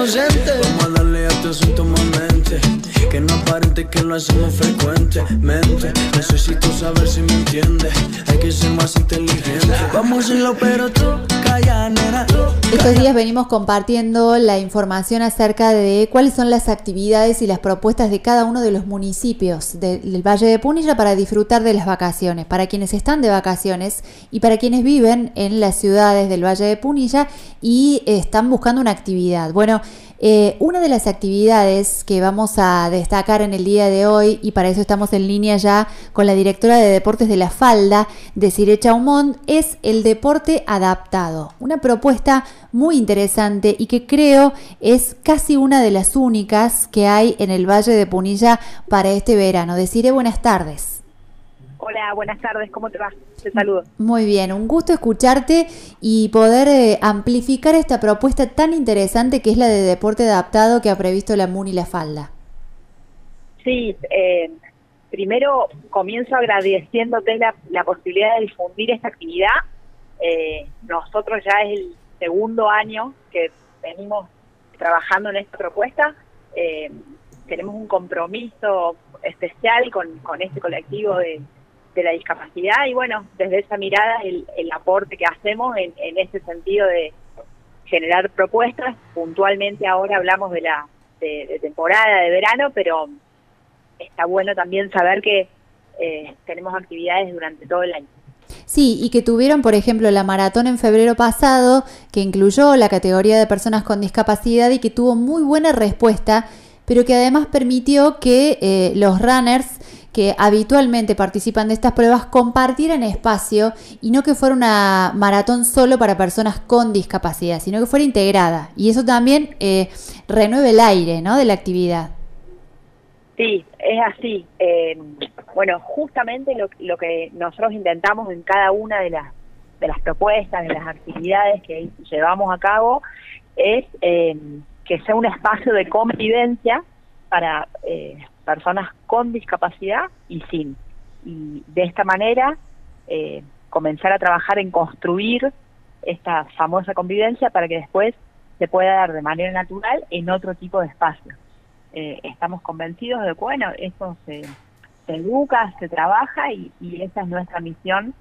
ausente. Vamos a darle a tu asunto mente. Que no que lo hacemos frecuentemente. Necesito saber si me entiendes. Hay que ser más inteligente. Vamos a hacerlo, pero tú, calla, nena. Estos días venimos compartiendo la información acerca de cuáles son las actividades y las propuestas de cada uno de los municipios del Valle de Punilla para disfrutar de las vacaciones, para quienes están de vacaciones y para quienes viven en las ciudades del Valle de Punilla y están buscando una actividad. Bueno, eh, una de las actividades que vamos a destacar en el día de hoy, y para eso estamos en línea ya con la directora de Deportes de la Falda, de Cirecha Chaumont, es el deporte adaptado. Una propuesta muy interesante y que creo es casi una de las únicas que hay en el Valle de Punilla para este verano. Deciré buenas tardes. Hola, buenas tardes, ¿cómo te va? Te saludo. Muy bien, un gusto escucharte y poder eh, amplificar esta propuesta tan interesante que es la de deporte adaptado que ha previsto la MUN y la Falda. Sí, eh, primero comienzo agradeciéndote la, la, posibilidad de difundir esta actividad. Eh, nosotros ya es el segundo año que venimos trabajando en esta propuesta. tenemos un compromiso especial con, con este colectivo de de la discapacidad y bueno, desde esa mirada el, el aporte que hacemos en, en ese sentido de generar propuestas. Puntualmente ahora hablamos de la de, temporada, de verano, pero está bueno también saber que eh, tenemos actividades durante todo el año. Sí, y que tuvieron, por ejemplo, la maratón en febrero pasado, que incluyó la categoría de personas con discapacidad y que tuvo muy buena respuesta, pero que además permitió que eh, los runners que habitualmente participan de estas pruebas compartieran espacio y no que fuera una maratón solo para personas con discapacidad, sino que fuera integrada. Y eso también eh, renueve el aire ¿no? de la actividad. Sí, es así. Eh, bueno, justamente lo, lo, que nosotros intentamos en cada una de las, de las propuestas, de las actividades que llevamos a cabo, es eh, que sea un espacio de convivencia para eh, personas con discapacidad y sin. Y de esta manera eh, comenzar a trabajar en construir esta famosa convivencia para que después se pueda dar de manera natural en otro tipo de espacio. Eh, estamos convencidos de que, bueno, eso se, educa, se trabaja y, y, esa es nuestra misión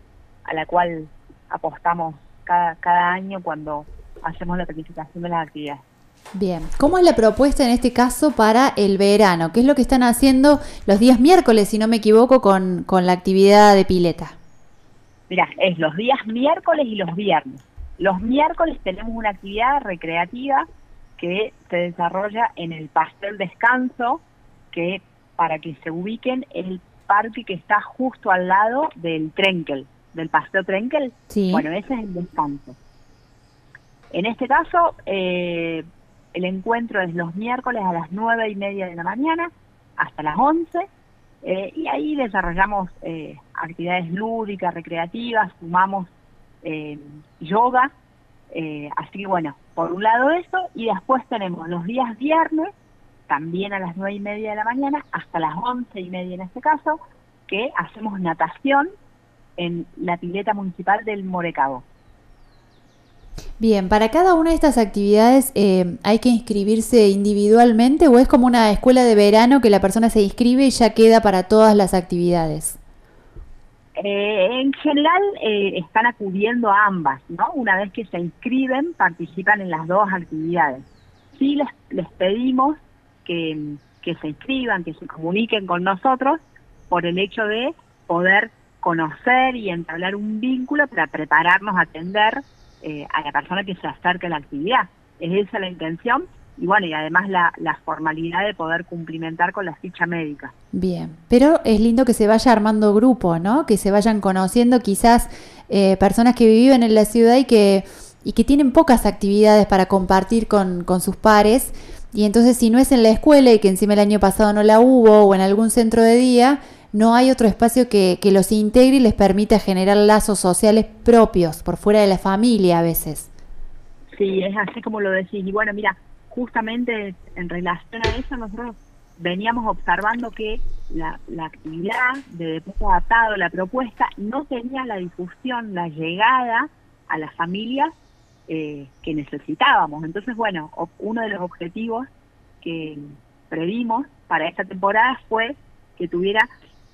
a la cual apostamos cada, cada año cuando hacemos la planificación de las actividades. Bien, ¿cómo es la propuesta en este caso para el verano? ¿Qué es lo que están haciendo los días miércoles, si no me equivoco, con, con la actividad de pileta? Mira, es los días miércoles y los viernes. Los miércoles tenemos una actividad recreativa que se desarrolla en el Pastel Descanso, que para que se ubiquen el parque que está justo al lado del Trenkel, del Pastel Trenkel. Sí. Bueno, ese es el descanso. En este caso, eh, el encuentro es los miércoles a las nueve y media de la mañana hasta las once eh, y ahí desarrollamos eh, actividades lúdicas, recreativas, sumamos eh, yoga, así que bueno, por un lado eso y después tenemos los días viernes también a las nueve y media de la mañana hasta las once y media en este caso que hacemos natación en la pileta municipal del Morecabo. Bien, ¿para cada una de estas actividades eh, hay que inscribirse individualmente o es como una escuela de verano que la persona se inscribe y ya queda para todas las actividades? Eh, en general eh, están acudiendo a ambas, ¿no? Una vez que se inscriben, participan en las dos actividades. Sí les, les pedimos que, que se inscriban, que se comuniquen con nosotros por el hecho de poder conocer y entablar un vínculo para prepararnos a atender eh, a la persona que se acerque a la actividad. Es esa la intención y bueno, y además la, la, formalidad de poder cumplimentar con la ficha médica. Bien, pero es lindo que se vaya armando grupo, ¿no? Que se vayan conociendo quizás eh, personas que viven en la ciudad y que, y que tienen pocas actividades para compartir con, con sus pares. Y entonces si no es en la escuela y que encima el año pasado no la hubo o en algún centro de día, no hay otro espacio que, que los integre y les permita generar lazos sociales propios, por fuera de la familia a veces. Sí, es así como lo decís. Y bueno, mira, justamente en relación a eso nosotros veníamos observando que la, la actividad de deporte adaptado, la propuesta, no tenía la difusión, la llegada a las familias eh, que necesitábamos. Entonces, bueno, uno de los objetivos que previmos para esta temporada fue que tuviera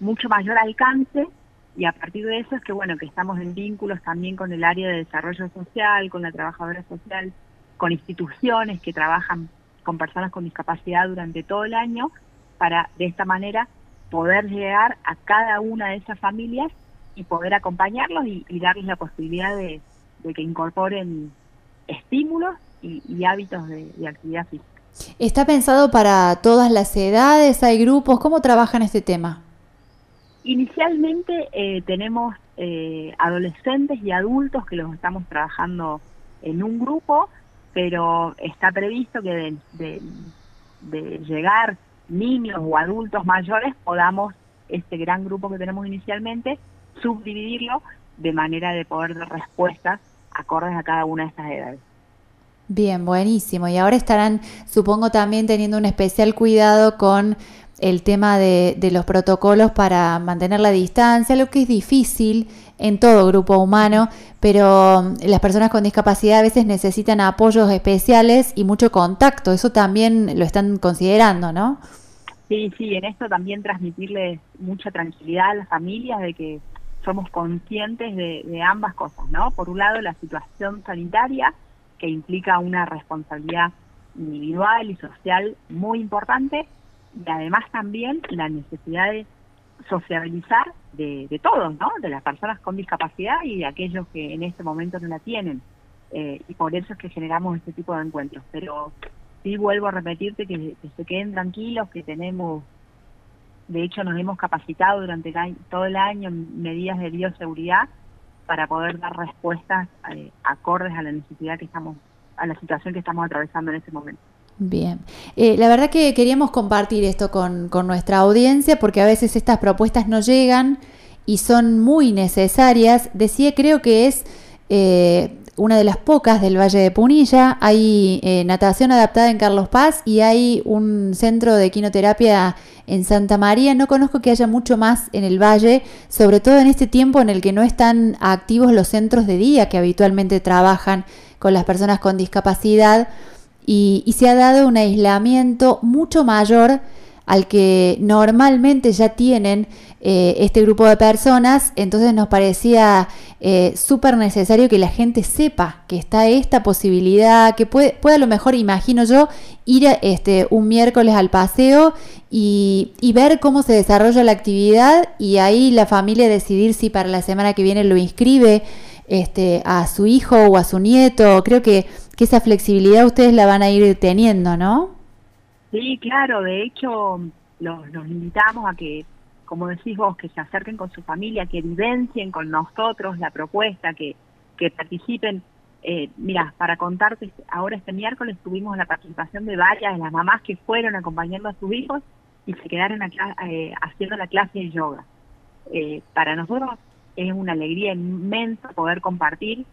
mucho mayor alcance y a partir de eso es que bueno que estamos en vínculos también con el área de desarrollo social, con la trabajadora social, con instituciones que trabajan con personas con discapacidad durante todo el año para de esta manera poder llegar a cada una de esas familias y poder acompañarlos y, darles la posibilidad de, que incorporen estímulos y, hábitos de, de actividad física. ¿Está pensado para todas las edades? ¿Hay grupos? ¿Cómo trabajan este tema? Inicialmente eh, tenemos eh, adolescentes y adultos que los estamos trabajando en un grupo, pero está previsto que de, llegar niños o adultos mayores podamos, este gran grupo que tenemos inicialmente, subdividirlo de manera de poder dar respuestas acordes a cada una de estas edades. Bien, buenísimo. Y ahora estarán, supongo, también teniendo un especial cuidado con el tema de, de, los protocolos para mantener la distancia, lo que es difícil en todo grupo humano, pero mm, las personas con discapacidad a veces necesitan apoyos especiales y mucho contacto, eso también lo están considerando, ¿no? Sí, sí, en esto también transmitirles mucha tranquilidad a las familias de que somos conscientes de, de ambas cosas, ¿no? Por un lado, la situación sanitaria, que implica una responsabilidad individual y social muy importante, y además también la necesidad de sociabilizar de, de, todos, ¿no? De las personas con discapacidad y de aquellos que en este momento no la tienen. Eh, y por eso es que generamos este tipo de encuentros. Pero sí vuelvo a repetirte que, se queden tranquilos, que tenemos, de hecho nos hemos capacitado durante todo el año en medidas de bioseguridad para poder dar respuestas eh, acordes a la necesidad que estamos, a la situación que estamos atravesando en este momento. Bien, eh, la verdad que queríamos compartir esto con, nuestra audiencia porque a veces estas propuestas no llegan y son muy necesarias. Decía, creo que es eh, una de las pocas del Valle de Punilla. Hay eh, natación adaptada en Carlos Paz y hay un centro de quinoterapia en Santa María. No conozco que haya mucho más en el Valle, sobre todo en este tiempo en el que no están activos los centros de día que habitualmente trabajan con las personas con discapacidad y, se ha dado un aislamiento mucho mayor al que normalmente ya tienen eh, este grupo de personas, entonces nos parecía eh, súper necesario que la gente sepa que está esta posibilidad, que puede, puede a lo mejor, imagino yo, ir este, un miércoles al paseo y, y, ver cómo se desarrolla la actividad y ahí la familia decidir si para la semana que viene lo inscribe este, a su hijo o a su nieto. Creo que que esa flexibilidad ustedes la van a ir teniendo, ¿no? Sí, claro, de hecho los, invitamos a que, como decís vos, que se acerquen con su familia, que vivencien con nosotros la propuesta, que, que participen. Eh, mira, para contarte, ahora este miércoles tuvimos la participación de varias de las mamás que fueron acompañando a sus hijos y se quedaron eh, haciendo la clase de yoga. Eh, para nosotros es una alegría inmensa poder compartir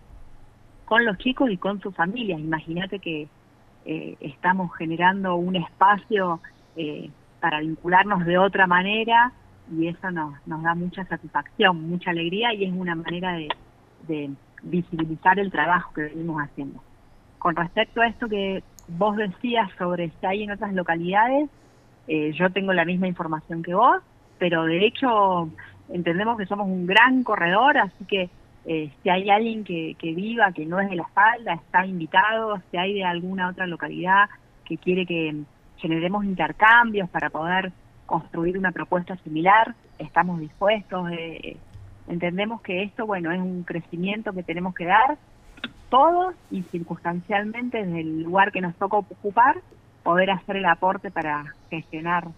con los chicos y con sus familias. Imagínate que eh, estamos generando un espacio eh, para vincularnos de otra manera y eso nos, nos da mucha satisfacción, mucha alegría y es una manera de, visibilizar el trabajo que venimos haciendo. Con respecto a esto que vos decías sobre si hay en otras localidades, eh, yo tengo la misma información que vos, pero de hecho entendemos que somos un gran corredor, así que eh, si hay alguien que, que viva, que no es de la falda, está invitado, si hay de alguna otra localidad que quiere que generemos intercambios para poder construir una propuesta similar, estamos dispuestos. Eh, entendemos que esto, bueno, es un crecimiento que tenemos que dar todos y circunstancialmente desde el lugar que nos toca ocupar, poder hacer el aporte para gestionar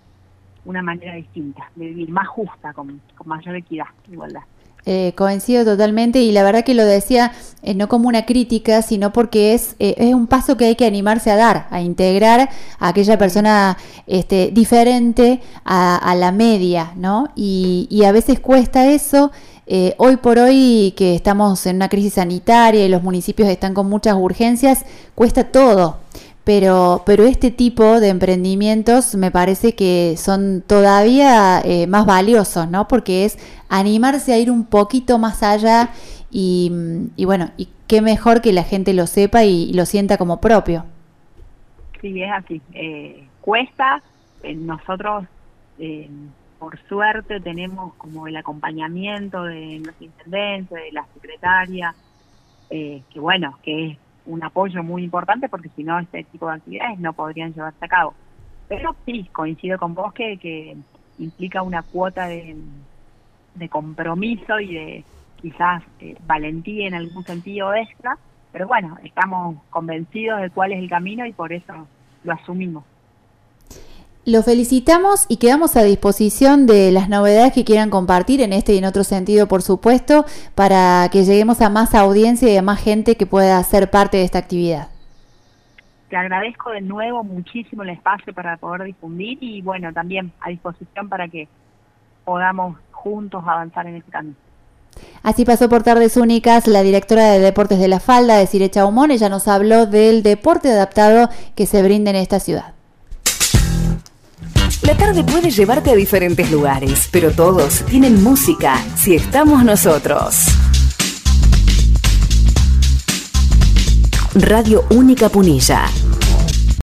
una manera distinta, de vivir más justa, con, mayor equidad, igualdad. Eh, coincido totalmente y la verdad que lo decía eh, no como una crítica, sino porque es, eh, es un paso que hay que animarse a dar, a integrar a aquella persona este, diferente a, la media, ¿no? Y, y, a veces cuesta eso. hoy por hoy que estamos en una crisis sanitaria y los municipios están con muchas urgencias, cuesta todo pero, pero este tipo de emprendimientos me parece que son todavía eh, más valiosos, ¿no? Porque es animarse a ir un poquito más allá y, y bueno, y qué mejor que la gente lo sepa y, lo sienta como propio. Sí, es así. Eh, cuesta, eh, nosotros eh, por suerte tenemos como el acompañamiento de los intendentes, de la secretaria, que bueno, que es un apoyo muy importante porque si no este tipo de actividades no podrían llevarse a cabo. Pero sí, coincido con vos que, implica una cuota de, de compromiso y de quizás eh, valentía en algún sentido extra, pero bueno, estamos convencidos de cuál es el camino y por eso lo asumimos. Lo felicitamos y quedamos a disposición de las novedades que quieran compartir en este y en otro sentido, por supuesto, para que lleguemos a más audiencia y a más gente que pueda ser parte de esta actividad. Te agradezco de nuevo muchísimo el espacio para poder difundir y bueno, también a disposición para que podamos juntos avanzar en este camino. Así pasó por Tardes Únicas la directora de Deportes de la Falda, de Cirecha Humón. Ella nos habló del deporte adaptado que se brinda en esta ciudad. La tarde puede llevarte a diferentes lugares, pero todos tienen música si estamos nosotros. Radio Única Punilla